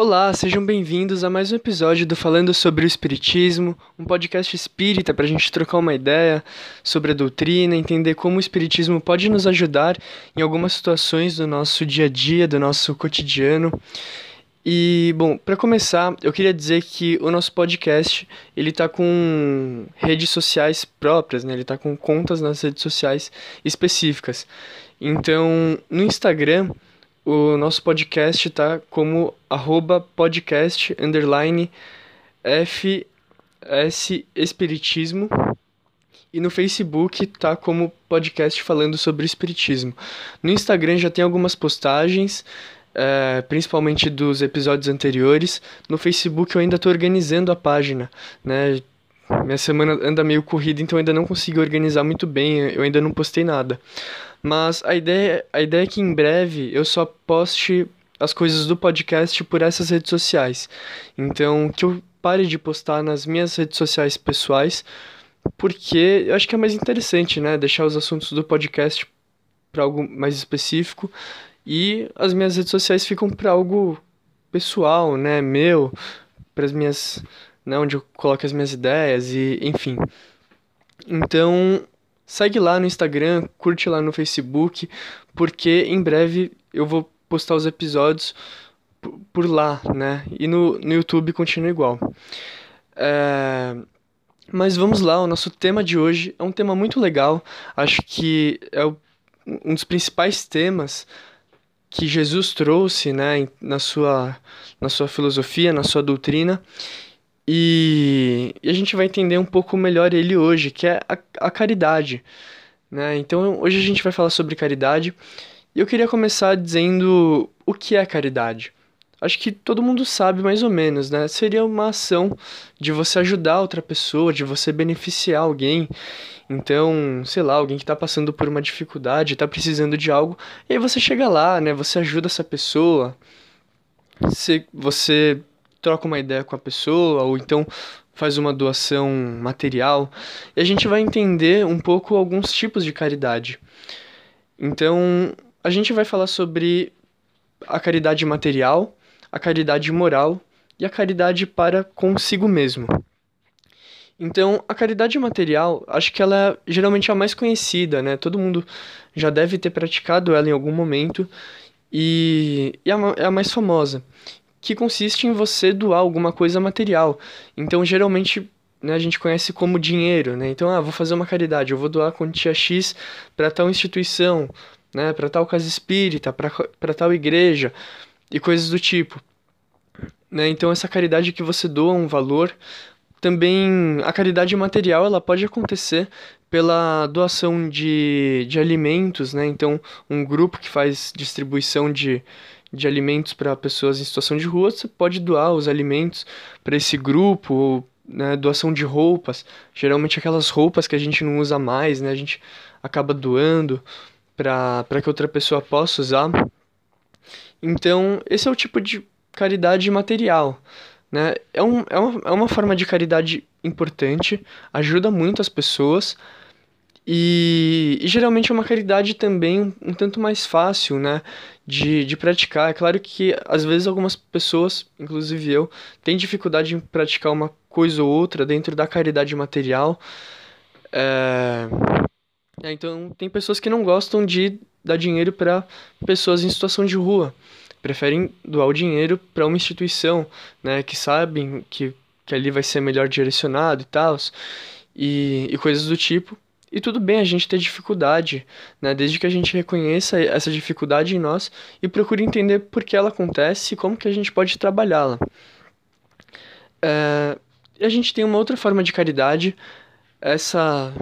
Olá, sejam bem-vindos a mais um episódio do Falando sobre o Espiritismo, um podcast espírita para a gente trocar uma ideia sobre a doutrina, entender como o Espiritismo pode nos ajudar em algumas situações do nosso dia a dia, do nosso cotidiano. E, bom, para começar, eu queria dizer que o nosso podcast, ele tá com redes sociais próprias, né? Ele tá com contas nas redes sociais específicas. Então, no Instagram, o nosso podcast tá como arroba podcast underline FS Espiritismo. E no Facebook tá como podcast falando sobre Espiritismo. No Instagram já tem algumas postagens, é, principalmente dos episódios anteriores. No Facebook eu ainda estou organizando a página, né? Minha semana anda meio corrida, então eu ainda não consigo organizar muito bem, eu ainda não postei nada. Mas a ideia, a ideia é que em breve eu só poste as coisas do podcast por essas redes sociais. Então, que eu pare de postar nas minhas redes sociais pessoais, porque eu acho que é mais interessante, né? Deixar os assuntos do podcast para algo mais específico e as minhas redes sociais ficam para algo pessoal, né? Meu, para as minhas. Né, onde eu coloco as minhas ideias e enfim. Então, Segue lá no Instagram, curte lá no Facebook, porque em breve eu vou postar os episódios por lá, né? E no, no YouTube continua igual. É... Mas vamos lá, o nosso tema de hoje é um tema muito legal. Acho que é um dos principais temas que Jesus trouxe né, na, sua, na sua filosofia, na sua doutrina. E, e a gente vai entender um pouco melhor ele hoje, que é a, a caridade. Né? Então, hoje a gente vai falar sobre caridade. E eu queria começar dizendo o que é caridade. Acho que todo mundo sabe mais ou menos, né? Seria uma ação de você ajudar outra pessoa, de você beneficiar alguém. Então, sei lá, alguém que está passando por uma dificuldade, está precisando de algo, e aí você chega lá, né? Você ajuda essa pessoa. Você, você troca uma ideia com a pessoa, ou então faz uma doação material, e a gente vai entender um pouco alguns tipos de caridade. Então, a gente vai falar sobre a caridade material, a caridade moral e a caridade para consigo mesmo. Então, a caridade material, acho que ela é geralmente a mais conhecida, né? Todo mundo já deve ter praticado ela em algum momento e, e é a mais famosa que consiste em você doar alguma coisa material. Então, geralmente, né, a gente conhece como dinheiro, né? Então, ah, vou fazer uma caridade, eu vou doar quantia X para tal instituição, né, para tal casa espírita, para tal igreja e coisas do tipo. Né? Então, essa caridade que você doa um valor, também a caridade material, ela pode acontecer pela doação de, de alimentos, né? Então, um grupo que faz distribuição de, de alimentos para pessoas em situação de rua, você pode doar os alimentos para esse grupo, ou né, doação de roupas, geralmente aquelas roupas que a gente não usa mais, né, a gente acaba doando para que outra pessoa possa usar. Então, esse é o tipo de caridade material. Né? É, um, é, uma, é uma forma de caridade importante, ajuda muito as pessoas, e, e, geralmente é uma caridade também um, um, tanto mais fácil, né, de, de praticar. É claro que às vezes algumas pessoas, inclusive eu, têm dificuldade em praticar uma coisa ou outra dentro da caridade material. É... É, então tem pessoas que não gostam de dar dinheiro para pessoas em situação de rua. Preferem doar o dinheiro para uma instituição, né, que sabem que, que ali vai ser melhor direcionado e tal, e, e coisas do tipo e tudo bem a gente ter dificuldade, né? Desde que a gente reconheça essa dificuldade em nós e procure entender por que ela acontece e como que a gente pode trabalhá-la. É, a gente tem uma outra forma de caridade, essa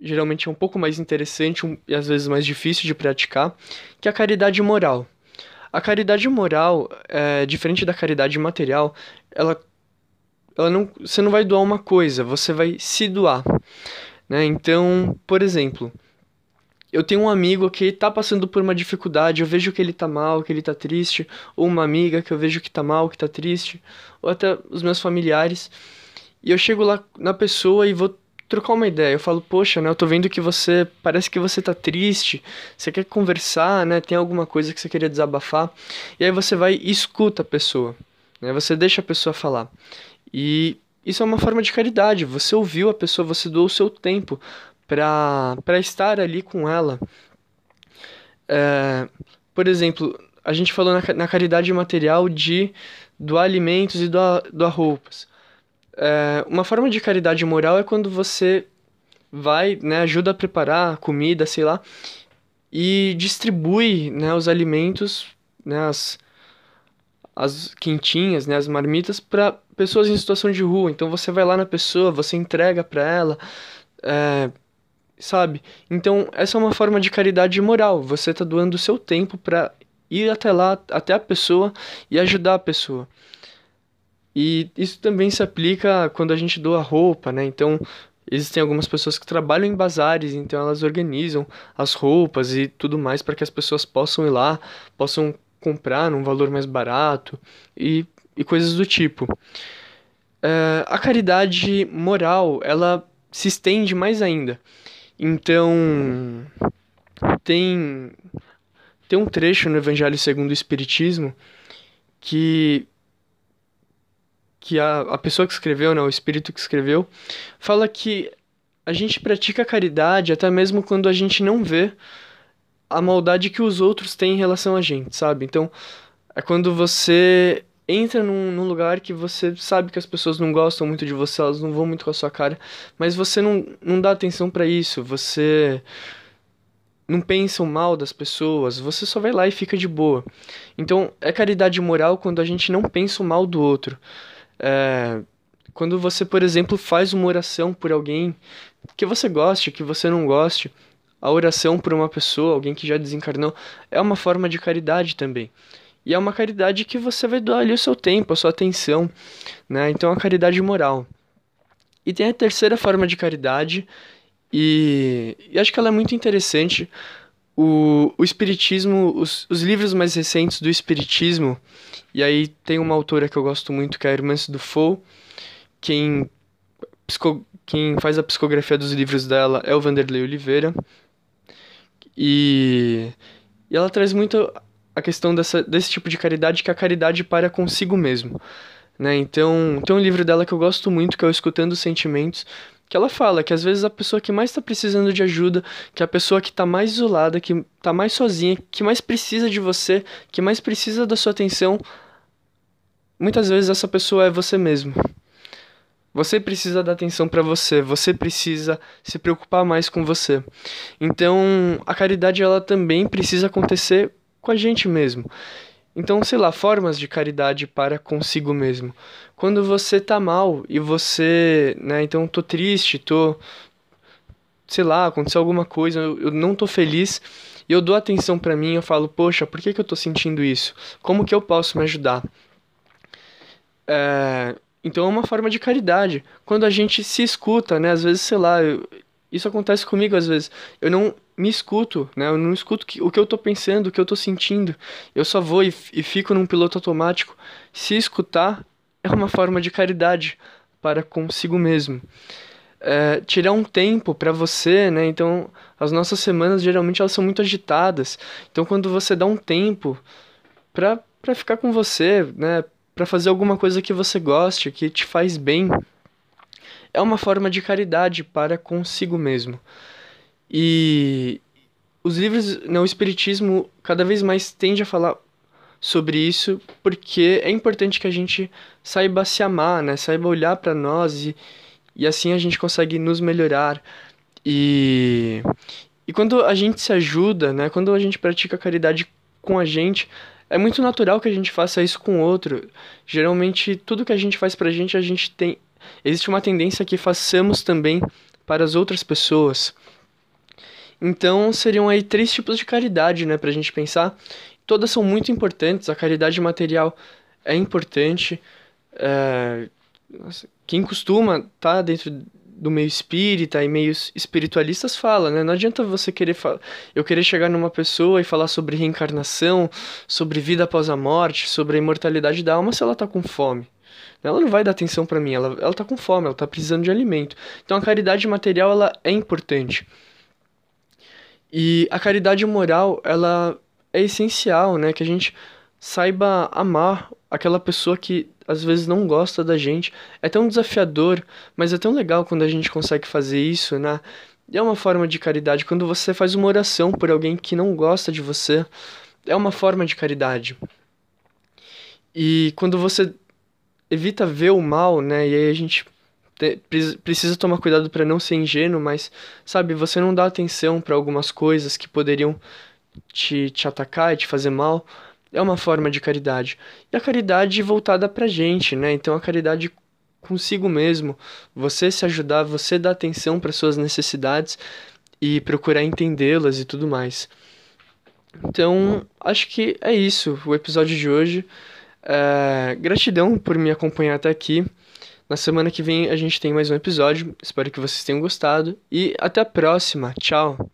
geralmente é um pouco mais interessante um, e às vezes mais difícil de praticar, que é a caridade moral. A caridade moral, é, diferente da caridade material, ela, ela não, você não vai doar uma coisa, você vai se doar. Né? Então, por exemplo, eu tenho um amigo que está passando por uma dificuldade, eu vejo que ele está mal, que ele está triste, ou uma amiga que eu vejo que está mal, que está triste, ou até os meus familiares, e eu chego lá na pessoa e vou trocar uma ideia. Eu falo, poxa, né, eu tô vendo que você parece que você tá triste, você quer conversar, né, tem alguma coisa que você queria desabafar, e aí você vai e escuta a pessoa. né? Você deixa a pessoa falar. E isso é uma forma de caridade. Você ouviu a pessoa, você doou o seu tempo para estar ali com ela. É, por exemplo, a gente falou na, na caridade material de doar alimentos e doar, doar roupas. É, uma forma de caridade moral é quando você vai, né, ajuda a preparar comida, sei lá, e distribui, né, os alimentos, né, as, as quentinhas, né, as marmitas para pessoas em situação de rua. Então você vai lá na pessoa, você entrega para ela, é, sabe? Então essa é uma forma de caridade moral. Você está doando o seu tempo para ir até lá, até a pessoa e ajudar a pessoa. E isso também se aplica quando a gente doa roupa, né? Então, existem algumas pessoas que trabalham em bazares, então elas organizam as roupas e tudo mais para que as pessoas possam ir lá, possam comprar num valor mais barato e, e coisas do tipo. É, a caridade moral, ela se estende mais ainda. Então, tem, tem um trecho no Evangelho segundo o Espiritismo que que a, a pessoa que escreveu, né, o espírito que escreveu, fala que a gente pratica caridade até mesmo quando a gente não vê a maldade que os outros têm em relação a gente, sabe? Então, é quando você entra num, num, lugar que você sabe que as pessoas não gostam muito de você, elas não vão muito com a sua cara, mas você não, não dá atenção para isso, você não pensa mal das pessoas, você só vai lá e fica de boa. Então, é caridade moral quando a gente não pensa o mal do outro. É, quando você, por exemplo, faz uma oração por alguém que você goste, que você não goste, a oração por uma pessoa, alguém que já desencarnou, é uma forma de caridade também. E é uma caridade que você vai doar ali o seu tempo, a sua atenção, né? Então, é a caridade moral. E tem a terceira forma de caridade, e, e acho que ela é muito interessante. O, o Espiritismo, os, os livros mais recentes do Espiritismo, e aí tem uma autora que eu gosto muito, que é a do Fou. Quem, psico, quem faz a psicografia dos livros dela é o Vanderlei Oliveira. E, e ela traz muito a questão dessa, desse tipo de caridade, que é a caridade para consigo mesmo. Né? Então, tem um livro dela que eu gosto muito, que é o Escutando os Sentimentos, que ela fala que às vezes a pessoa que mais está precisando de ajuda, que a pessoa que está mais isolada, que está mais sozinha, que mais precisa de você, que mais precisa da sua atenção, muitas vezes essa pessoa é você mesmo. Você precisa dar atenção para você, você precisa se preocupar mais com você. Então, a caridade ela também precisa acontecer com a gente mesmo. Então, sei lá, formas de caridade para consigo mesmo quando você tá mal e você, né, então tô triste, tô sei lá, aconteceu alguma coisa, eu, não tô feliz, e eu dou atenção para mim, eu falo, poxa, por que que eu tô sentindo isso? Como que eu posso me ajudar? É, então é uma forma de caridade. Quando a gente se escuta, né, às vezes, sei lá, isso acontece comigo às vezes. Eu não me escuto, né? Eu não escuto o que eu tô pensando, o que eu tô sentindo. Eu só vou e, e fico num piloto automático. Se escutar é uma forma de caridade para consigo mesmo. É, tirar um tempo para você, né? Então, as nossas semanas geralmente elas são muito agitadas. Então, quando você dá um tempo para para ficar com você, né? Para fazer alguma coisa que você goste, que te faz bem, é uma forma de caridade para consigo mesmo. E os livros, né, o espiritismo cada vez mais tende a falar sobre isso, porque é importante que a gente saiba se amar, né? Saiba olhar para nós e, e assim a gente consegue nos melhorar. E, e quando a gente se ajuda, né? Quando a gente pratica caridade com a gente, é muito natural que a gente faça isso com o outro. Geralmente, tudo que a gente faz pra gente, a gente tem. Existe uma tendência que façamos também para as outras pessoas. Então, seriam aí três tipos de caridade, né, pra gente pensar todas são muito importantes, a caridade material é importante. É, quem costuma estar tá dentro do meio espírita e meios espiritualistas fala, né? Não adianta você querer eu querer chegar numa pessoa e falar sobre reencarnação, sobre vida após a morte, sobre a imortalidade da alma se ela está com fome. Ela não vai dar atenção para mim, ela, ela tá com fome, ela está precisando de alimento. Então a caridade material ela é importante. E a caridade moral, ela é essencial, né? Que a gente saiba amar aquela pessoa que às vezes não gosta da gente. É tão desafiador, mas é tão legal quando a gente consegue fazer isso, né? É uma forma de caridade. Quando você faz uma oração por alguém que não gosta de você, é uma forma de caridade. E quando você evita ver o mal, né? E aí a gente te, precisa tomar cuidado para não ser ingênuo, mas sabe, você não dá atenção para algumas coisas que poderiam te, te atacar e te fazer mal. É uma forma de caridade. E a caridade voltada pra gente, né? Então a caridade consigo mesmo, você se ajudar, você dar atenção para suas necessidades e procurar entendê-las e tudo mais. Então, acho que é isso o episódio de hoje. É, gratidão por me acompanhar até aqui. Na semana que vem a gente tem mais um episódio. Espero que vocês tenham gostado. E até a próxima. Tchau!